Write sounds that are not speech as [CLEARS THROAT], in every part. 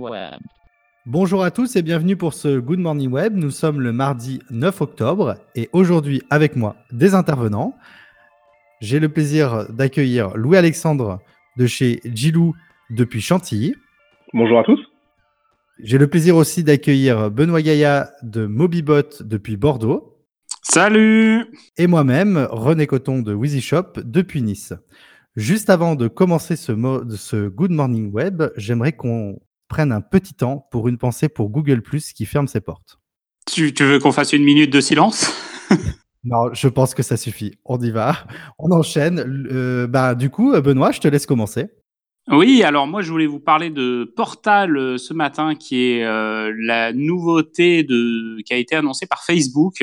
Web. Bonjour à tous et bienvenue pour ce Good Morning Web. Nous sommes le mardi 9 octobre et aujourd'hui avec moi des intervenants. J'ai le plaisir d'accueillir Louis-Alexandre de chez Gilou depuis Chantilly. Bonjour à tous. J'ai le plaisir aussi d'accueillir Benoît Gaïa de Mobibot depuis Bordeaux. Salut Et moi-même, René Coton de Wheezy Shop depuis Nice. Juste avant de commencer ce, ce Good Morning Web, j'aimerais qu'on prenne un petit temps pour une pensée pour Google Plus qui ferme ses portes. Tu, tu veux qu'on fasse une minute de silence? [LAUGHS] Non, je pense que ça suffit. On y va. On enchaîne. Euh, bah, du coup, Benoît, je te laisse commencer. Oui, alors moi je voulais vous parler de Portal euh, ce matin, qui est euh, la nouveauté de, qui a été annoncée par Facebook,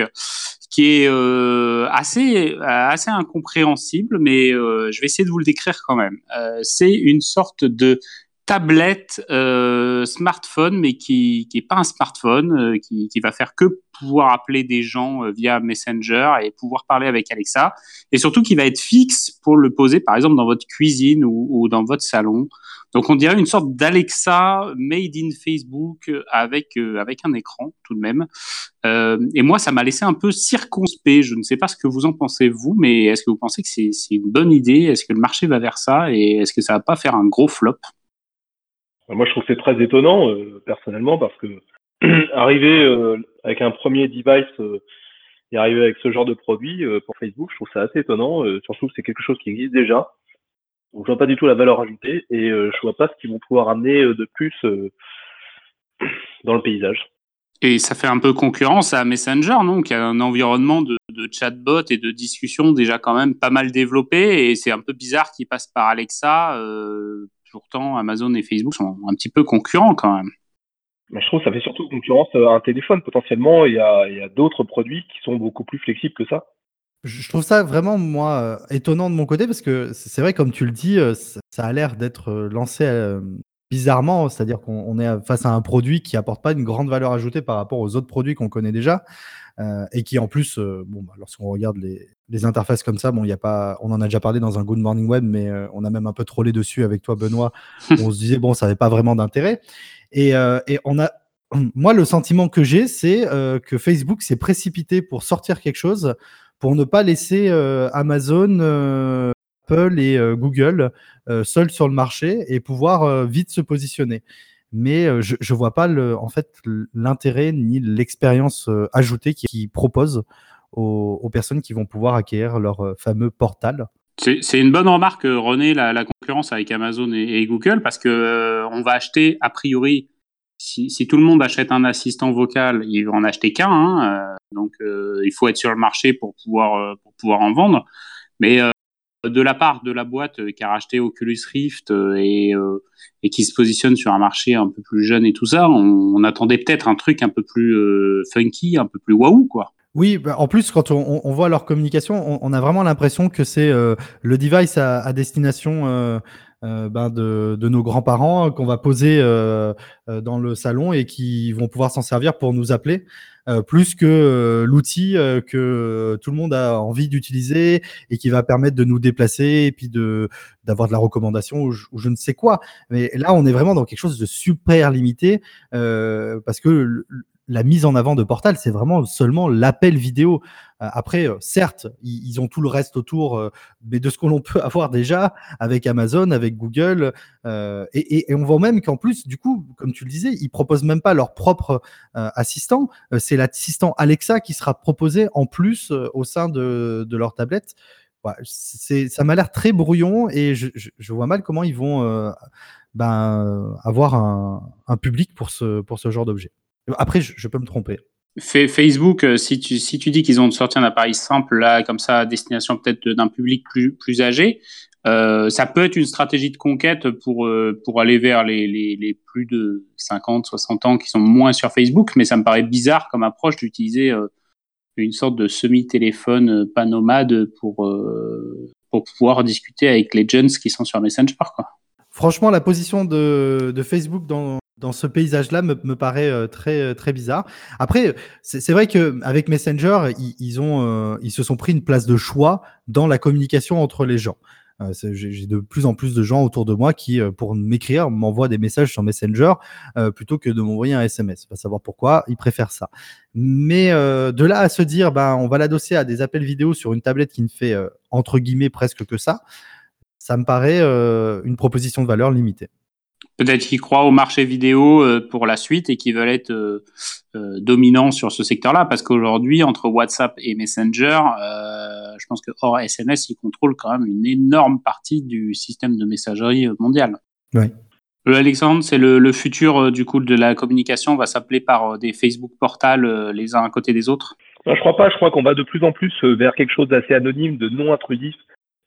qui est euh, assez assez incompréhensible, mais euh, je vais essayer de vous le décrire quand même. Euh, c'est une sorte de tablette euh, smartphone, mais qui qui est pas un smartphone, euh, qui, qui va faire que pouvoir appeler des gens euh, via Messenger et pouvoir parler avec Alexa, et surtout qui va être fixe pour le poser, par exemple, dans votre cuisine ou, ou dans votre salon. Donc on dirait une sorte d'Alexa made in Facebook avec euh, avec un écran tout de même. Euh, et moi, ça m'a laissé un peu circonspect. Je ne sais pas ce que vous en pensez vous, mais est-ce que vous pensez que c'est une bonne idée? Est-ce que le marché va vers ça? Et est-ce que ça va pas faire un gros flop? Moi, je trouve que c'est très étonnant, euh, personnellement, parce que [CLEARS THROAT] arriver euh, avec un premier device euh, et arriver avec ce genre de produit euh, pour Facebook, je trouve ça assez étonnant. euh, surtout que c'est quelque chose qui existe déjà. Donc, je vois pas du tout la valeur ajoutée et euh, je vois pas ce qu'ils vont pouvoir amener de plus dans le paysage. Et ça fait un peu concurrence à Messenger, non? Qui a un environnement de, de chatbot et de discussion déjà quand même pas mal développé. Et c'est un peu bizarre qu'il passe par Alexa. Euh, pourtant, Amazon et Facebook sont un petit peu concurrents quand même. Mais je trouve que ça fait surtout concurrence à un téléphone. Potentiellement, il y a, d'autres produits qui sont beaucoup plus flexibles que ça. Je trouve ça vraiment, moi, euh, étonnant de mon côté parce que c'est vrai, comme tu le dis, euh, ça, a l'air d'être euh, lancé euh, bizarrement, c'est-à-dire qu'on on est face à un produit qui apporte pas une grande valeur ajoutée par rapport aux autres produits qu'on connaît déjà euh, et qui en plus, euh, bon, bah, lorsqu'on regarde les, les interfaces comme ça, bon, il y a pas, on en a déjà parlé dans un Good Morning Web, mais euh, on a même un peu trollé dessus avec toi, Benoît. [LAUGHS] on se disait bon, ça n'avait pas vraiment d'intérêt et, euh, et on a [CLEARS THROAT] moi, le sentiment que j'ai, c'est euh, que Facebook s'est précipité pour sortir quelque chose pour ne pas laisser euh, Amazon, euh, Apple et euh, Google euh, seuls sur le marché et pouvoir euh, vite se positionner. Mais euh, je ne vois pas en fait l'intérêt ni l'expérience euh, ajoutée qu'ils qui proposent aux, personnes qui vont pouvoir acquérir leur euh, fameux portal. C'est une bonne remarque, René, la, concurrence avec Amazon et, Google, parce que on va acheter a priori si, tout le monde achète un assistant vocal, il va en acheter qu'un. Hein, donc, il faut être sur le marché pour pouvoir, pour pouvoir en vendre. Mais de la part de la boîte qui a racheté Oculus Rift et, euh, et qui se positionne sur un marché un peu plus jeune et tout ça, on, on attendait peut-être un truc un peu plus euh, funky, un peu plus waouh, quoi. Oui, bah en plus, quand on, on, voit leur communication, on, on a vraiment l'impression que c'est euh, le device à, à destination euh, euh, ben de, de, nos grands-parents qu'on va poser euh, euh, dans le salon et qui vont pouvoir s'en servir pour nous appeler, euh, plus que euh, l'outil que tout le monde a envie d'utiliser et qui va permettre de nous déplacer et puis de d'avoir de la recommandation ou je, ou je, ne sais quoi. Mais là, on est vraiment dans quelque chose de super limité euh, parce que la mise en avant de Portal, c'est vraiment seulement l'appel vidéo. Euh, après, euh, certes, ils, ont tout le reste autour, euh, mais de ce que l'on [LAUGHS] peut avoir déjà avec Amazon, avec Google, et, on voit même qu'en plus, du coup, comme tu le disais, ils proposent même pas leur propre assistant. c'est l'assistant Alexa qui sera proposé en plus au sein de, leur tablette. Ça m'a l'air très brouillon et je, vois mal comment ils vont ben, avoir un, public pour ce genre d'objet. Après, je, je, peux me tromper. Facebook, euh, si tu, si tu dis qu'ils ont sorti un appareil simple, là, comme ça, à destination peut-être d'un public plus, plus âgé, euh, ça peut être une stratégie de conquête pour, euh, pour aller vers les, les, les, plus de 50, 60 ans qui sont moins sur Facebook, mais ça me paraît bizarre comme approche d'utiliser euh, une sorte de semi-téléphone pas nomade pour, euh, pour pouvoir discuter avec les jeunes qui sont sur Messenger. Quoi. Franchement, la position de, de Facebook dans, dans ce paysage-là me, me, paraît euh, très très bizarre. Après, c'est vrai que avec Messenger, ils, ils ont euh, ils se sont pris une place de choix dans la communication entre les gens. Euh, j'ai de plus en plus de gens autour de moi qui, pour m'écrire, m'envoient des messages sur Messenger plutôt que de m'envoyer un SMS. Pas savoir pourquoi, ils préfèrent ça. Mais de là à se dire, ben, on va l'adosser à des appels vidéo sur une tablette qui ne fait entre guillemets presque que ça, ça me paraît une proposition de valeur limitée peut-être qu'ils croient au marché vidéo euh, pour la suite et qu'ils veulent être euh, euh, dominants sur ce secteur-là, parce qu'aujourd'hui, entre WhatsApp et Messenger, je pense que hors SMS, ils contrôlent quand même une énorme partie du système de messagerie mondial. Oui. Alexandre, c'est le, futur du coup de la communication, va s'appeler par des Facebook portals les uns à côté des autres. Je Je crois pas, je crois qu'on va de plus en plus vers quelque chose d'assez anonyme, de non intrusif,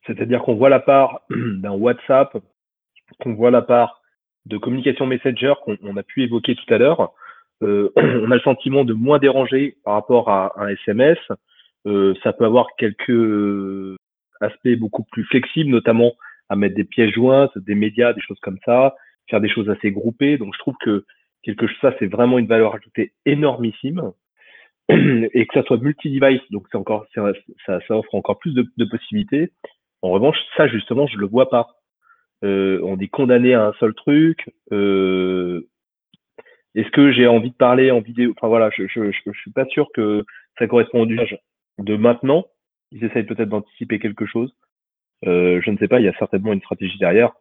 c'est-à-dire qu'on voit la part [CLEARS THROAT] d'un WhatsApp, qu'on voit la part de communication Messenger qu'on a pu évoquer tout à l'heure, euh, [CLEARS THROAT] on a le sentiment de moins déranger par rapport à un SMS. Euh, ça peut avoir quelques aspects beaucoup plus flexibles, notamment à mettre des pièces jointes, des médias, des choses comme ça, faire des choses assez groupées. Donc je trouve que quelque chose ça c'est vraiment une valeur ajoutée énormissime [CLEARS THROAT] et que ça soit multi-device, donc c'est encore ça, offre encore plus de, de possibilités. En revanche, ça justement, je le vois pas. Euh, on est condamné à un seul truc. Euh, est-ce que j'ai envie de parler en vidéo? Enfin voilà, je, je, je, suis pas sûr que ça correspond au usage de maintenant. Ils essayent peut-être d'anticiper quelque chose. Euh, je ne sais pas, il y a certainement une stratégie derrière.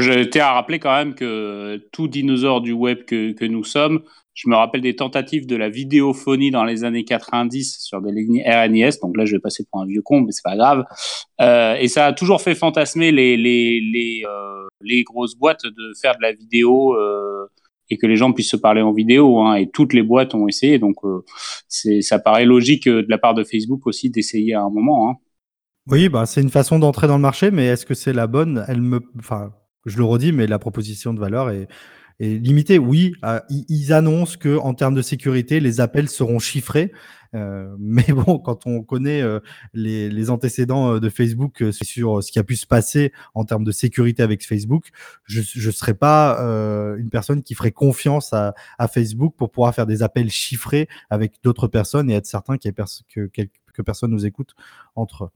Je tiens à rappeler quand même que tout dinosaure du web que, nous sommes, je me rappelle des tentatives de la vidéophonie dans les années 90 sur des lignes RNIS. Donc là, je vais passer pour un vieux con, mais c'est pas grave. Euh, et ça a toujours fait fantasmer euh, les grosses boîtes de faire de la vidéo euh, et que les gens puissent se parler en vidéo. Hein, et toutes les boîtes ont essayé. Donc ça paraît logique de la part de Facebook aussi d'essayer à un moment. Hein. Oui, bah c'est une façon d'entrer dans le marché, mais est-ce que c'est la bonne? Elle me, enfin, je le redis, mais la proposition de valeur est, limitée. Oui, euh, ils annoncent que en termes de sécurité, les appels seront chiffrés. Euh, [LAUGHS] mais bon, quand on connaît euh, les, antécédents de Facebook sur ce qui a pu se passer en termes de sécurité avec Facebook, je ne serais pas une personne qui ferait confiance à, Facebook pour pouvoir faire des appels chiffrés avec d'autres personnes et être certain que, que personne nous écoute entre eux.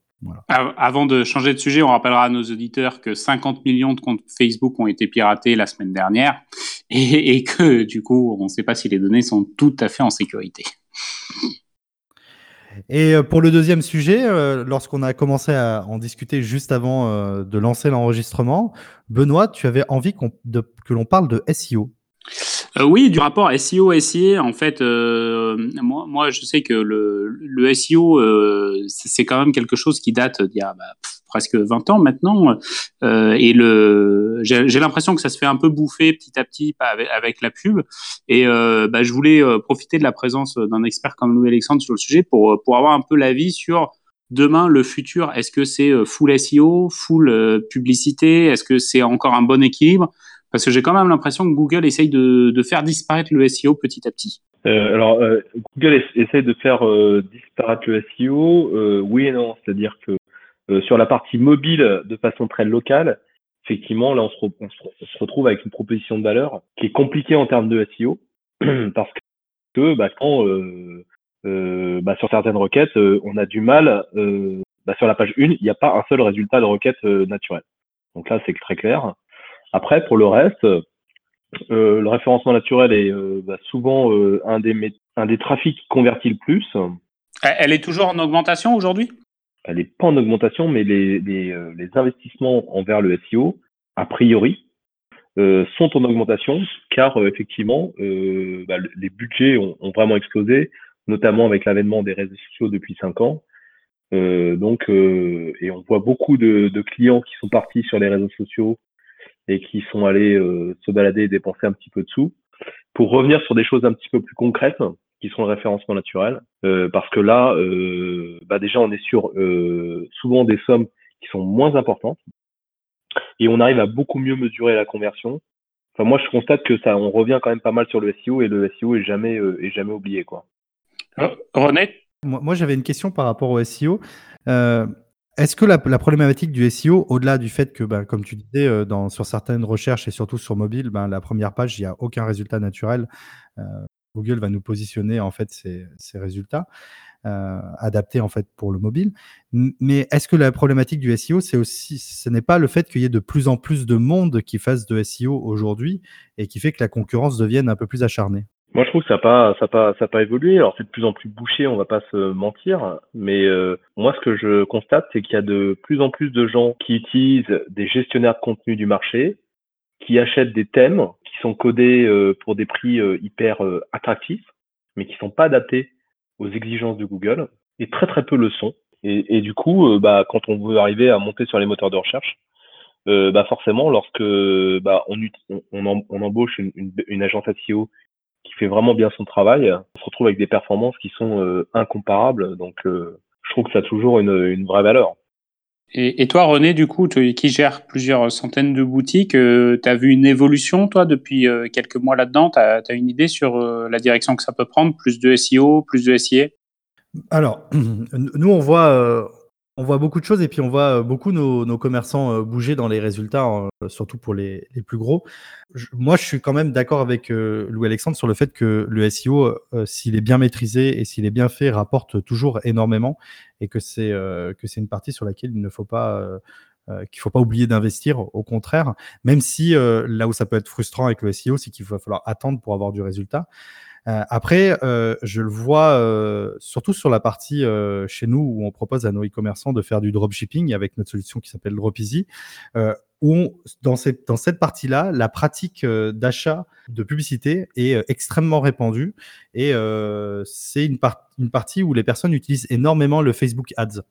Avant de changer de sujet, on rappellera à nos auditeurs que 50 millions de comptes Facebook ont été piratés la semaine dernière [LAUGHS] et, que du coup, on ne sait pas si les données sont tout à fait en sécurité. Et euh, pour le deuxième sujet, euh, lorsqu'on a commencé à en discuter juste avant euh, de lancer l'enregistrement, Benoît, tu avais envie que l'on parle de SEO. Euh, oui, du rapport SEO SIA, en fait, euh, moi, moi, je sais que le, le SEO, euh, c'est quand même quelque chose qui date d'il y a bah, presque 20 ans maintenant. Euh, et j'ai l'impression que ça se fait un peu bouffer petit à petit avec, avec la pub. Et euh, bah, je voulais profiter de la présence d'un expert comme Louis Alexandre sur le sujet pour, pour avoir un peu l'avis sur demain, le futur. Est-ce que c'est full SEO, full publicité? Est-ce que c'est encore un bon équilibre? Parce que j'ai quand même l'impression que Google essaye de, faire disparaître le SEO petit à petit. Euh, alors, euh, Google essaye de faire euh, disparaître le SEO, euh, oui et non. C'est-à-dire que euh, sur la partie mobile, de façon très locale, effectivement, là, on se, on se, retrouve avec une proposition de valeur qui est compliquée en termes de SEO, [CLEARS THROAT] parce que bah, quand bah, sur certaines requêtes, on a du mal. Bah, sur la page 1, il n'y a pas un seul résultat de requête naturelle. Donc là, c'est très clair. Après, pour le reste, euh, le référencement naturel est euh, bah, souvent euh, un, des, un des trafics qui convertit le plus. Elle est toujours en augmentation aujourd'hui? Elle n'est pas en augmentation, mais les, les, les, investissements envers le SEO, a priori, euh, sont en augmentation car effectivement, euh, bah, les budgets ont, ont, vraiment explosé, notamment avec l'avènement des réseaux sociaux depuis cinq ans. Donc, et on voit beaucoup de, de, clients qui sont partis sur les réseaux sociaux et qui sont allés euh, se balader et dépenser un petit peu de sous. Pour revenir sur des choses un petit peu plus concrètes, qui sont le référencement naturel, euh, parce que là, euh, bah déjà, on est sur souvent des sommes qui sont moins importantes, et on arrive à beaucoup mieux mesurer la conversion. Enfin, moi, je constate que ça, on revient quand même pas mal sur le SEO, et le SEO est jamais, est jamais oublié, quoi. René? Moi, moi j'avais une question par rapport au SEO. Euh, est-ce que la, problématique du SEO, au-delà du fait que, bah, comme tu disais, euh, sur certaines recherches et surtout sur mobile, ben, la première page, il n'y a aucun résultat naturel. Euh, Google va nous positionner en fait ces, résultats. adapté en fait pour le mobile. Mais est-ce que la problématique du SEO, c'est aussi, ce n'est pas le fait qu'il y ait de plus en plus de monde qui fasse de SEO aujourd'hui et qui fait que la concurrence devienne un peu plus acharnée? Moi, je trouve que ça n'a pas, ça pas, ça pas évolué. Alors, c'est de plus en plus bouché, on va pas se mentir. Mais euh, moi, ce que je constate, c'est qu'il y a de plus en plus de gens qui utilisent des gestionnaires de contenu du marché, qui achètent des thèmes qui sont codés euh, pour des prix euh, hyper attractifs, mais qui sont pas adaptés aux exigences de Google, et très très peu le sont. Et, du coup, bah, quand on veut arriver à monter sur les moteurs de recherche, bah forcément, lorsque bah, on, embauche une, une, une agence SEO qui fait vraiment bien son travail, on se retrouve avec des performances qui sont euh, incomparables. Donc, euh, je trouve que ça a toujours une, une vraie valeur. Et, et, toi, René, du coup, qui gère plusieurs centaines de boutiques, euh, tu as vu une évolution, toi, depuis quelques mois là-dedans? Tu as, as, une idée sur la direction que ça peut prendre? Plus de SEO, plus de SIA Alors, [CLEARS THROAT] nous, on voit on voit beaucoup de choses et puis on voit euh, beaucoup nos, nos commerçants euh, bouger dans les résultats, euh, surtout pour les, plus gros. moi, je suis quand même d'accord avec Louis-Alexandre sur le fait que le SEO, s'il est bien maîtrisé et s'il est bien fait, rapporte toujours énormément et que c'est que c'est une partie sur laquelle il ne faut pas qu'il faut pas oublier d'investir. Au contraire, même si là où ça peut être frustrant avec le SEO, c'est qu'il va falloir attendre pour avoir du résultat. Euh, après, euh, je le vois euh, surtout sur la partie chez nous où on propose à nos e-commerçants de faire du dropshipping avec notre solution qui s'appelle Dropeasy où dans cette, dans cette partie-là, la pratique d'achat de publicité est extrêmement répandue et euh, c'est une, une partie où les personnes utilisent énormément le Facebook Ads.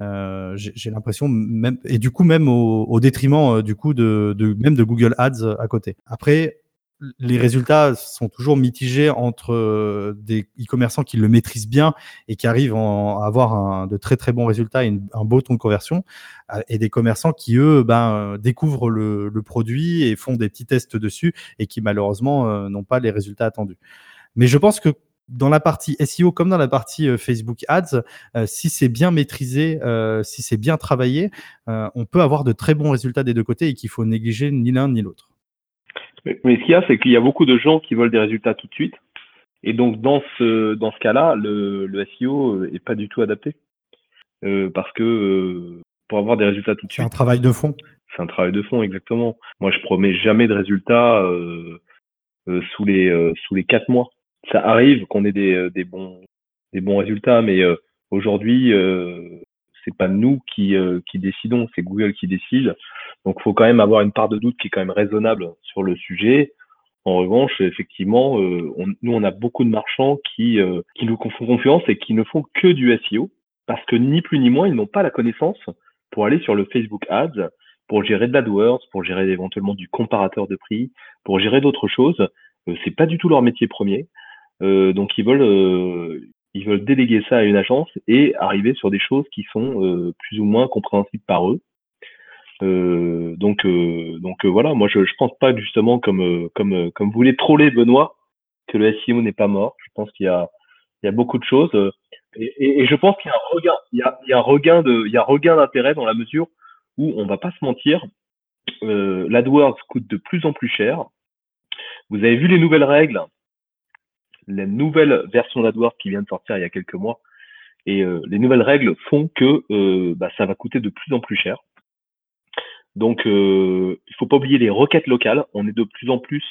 Euh, J'ai l'impression même et du coup même au, au détriment du coup de, de, même de Google Ads à côté. Après, les résultats sont toujours mitigés entre euh, des e-commerçants qui le maîtrisent bien et qui arrivent à avoir de très très bons résultats et un beau taux de conversion, euh, et des commerçants qui eux ben, découvrent le, produit et font des petits tests dessus et qui malheureusement euh, n'ont pas les résultats attendus. Mais je pense que dans la partie SEO comme dans la partie Facebook Ads, si c'est bien maîtrisé, si c'est bien travaillé, on peut avoir de très bons résultats des deux côtés et qu'il faut négliger ni l'un ni l'autre. Mais, ce qu'il y a, c'est qu'il y a beaucoup de gens qui veulent des résultats tout de suite. Et donc, dans ce, dans ce cas-là, le, le SEO est pas du tout adapté. Euh, parce que euh, pour avoir des résultats tout de suite. C'est un travail de fond. C'est un travail de fond, exactement. Moi, je promets jamais de résultats euh, euh sous les euh, sous les quatre mois. Ça arrive qu'on ait des, des bons des bons résultats, mais aujourd'hui, c'est pas nous qui, euh, qui décidons, c'est Google qui décide. Donc, faut quand même avoir une part de doute qui est quand même raisonnable sur le sujet. En revanche, effectivement, euh, nous, on a beaucoup de marchands qui, euh, qui nous font confiance et qui ne font que du SEO parce que ni plus ni moins, ils n'ont pas la connaissance pour aller sur le Facebook Ads, pour gérer de l'AdWords, pour gérer éventuellement du comparateur de prix, pour gérer d'autres choses. Euh, c'est pas du tout leur métier premier. Euh, donc ils veulent ils veulent déléguer ça à une agence et arriver sur des choses qui sont euh, plus ou moins compréhensibles par eux. Euh, donc, euh, donc voilà, moi je, je pense pas justement comme comme comme vous voulez troller Benoît que le SEO n'est pas mort. Je pense qu'il y a il y a beaucoup de choses et, et, je pense qu'il y a un regain il y a, il y a un regain de il y a regain d'intérêt dans la mesure où on va pas se mentir, l'AdWords coûte de plus en plus cher. Vous avez vu les nouvelles règles? La nouvelle version d'AdWords qui vient de sortir il y a quelques mois. Et euh, les nouvelles règles font que euh, bah, ça va coûter de plus en plus cher. Donc, euh, il faut pas oublier les requêtes locales. On est de plus en plus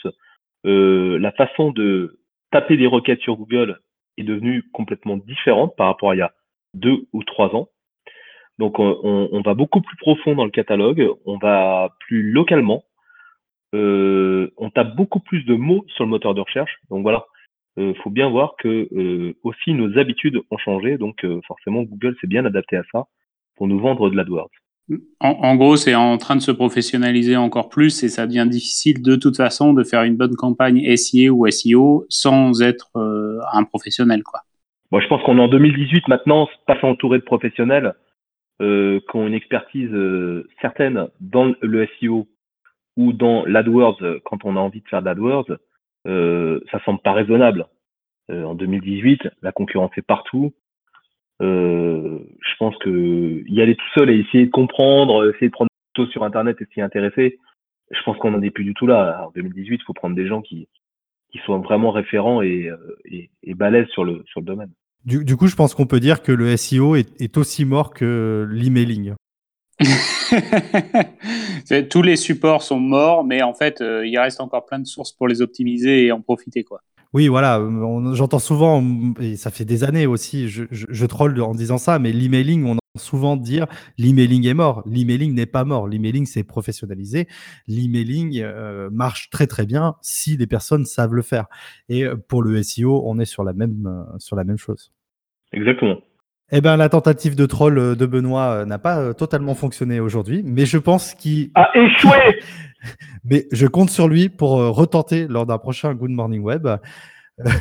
euh, la façon de taper des requêtes sur Google est devenue complètement différente par rapport à il y a deux ou trois ans. Donc, on, on va beaucoup plus profond dans le catalogue. On va plus localement. Euh, on tape beaucoup plus de mots sur le moteur de recherche. Donc voilà, euh, faut bien voir que euh, aussi nos habitudes ont changé, donc euh, forcément Google s'est bien adapté à ça pour nous vendre de l'AdWords. En, en, gros, c'est en train de se professionnaliser encore plus et ça devient difficile de toute façon de faire une bonne campagne SIA ou SEO sans être un professionnel, quoi. Moi, je pense qu'on est en 2018 maintenant, pas s'entourer de professionnels euh, qui ont une expertise certaine dans le SEO ou dans l'AdWords quand on a envie de faire de l'AdWords euh, ça semble pas raisonnable. Euh, en 2018, la concurrence est partout. Euh, je pense que y aller tout seul et essayer de comprendre, essayer de prendre des photos sur Internet et s'y intéresser, je pense qu'on n'en est plus du tout là. En 2018, il faut prendre des gens qui, qui soient vraiment référents et, et, balèzes sur le, sur le domaine. Du, coup, je pense qu'on peut dire que le SEO est, aussi mort que l'emailing. Tous les supports sont morts, mais en fait, euh, il reste encore plein de sources pour les optimiser et en profiter. quoi. Oui, voilà, j'entends souvent, et ça fait des anannées aussi, je, je, troll en disant ça, mais l'emailing, on entend souvent dire l'emailing est mort. L'emailing n'est pas mort. L'emailing, c'est professionnalisé. L'emailing euh, marche très très bien si les personnes savent le faire. Et euh, pour le SEO, on est sur la même, sur la même chose. Exactement. Eh ben, la tentative de troll euh, de Benoît euh, n'a pas euh, totalement fonctionné aujourd'hui, mais je pense qu'il a échoué. [LAUGHS] mais je compte sur lui pour retenter lors d'un prochain Good Morning Web.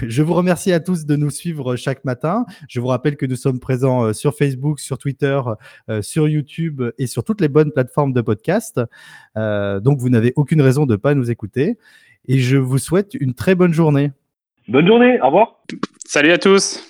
Je vous remercie à tous de nous suivre chaque matin. Je vous rappelle que nous sommes présents sur Facebook, sur Twitter, sur YouTube et sur toutes les bonnes plateformes de podcast. Donc, vous n'avez aucune raison de ne pas nous écouter. Et je vous souhaite une très bonne journée. Bonne journée. Au revoir. Salut à tous.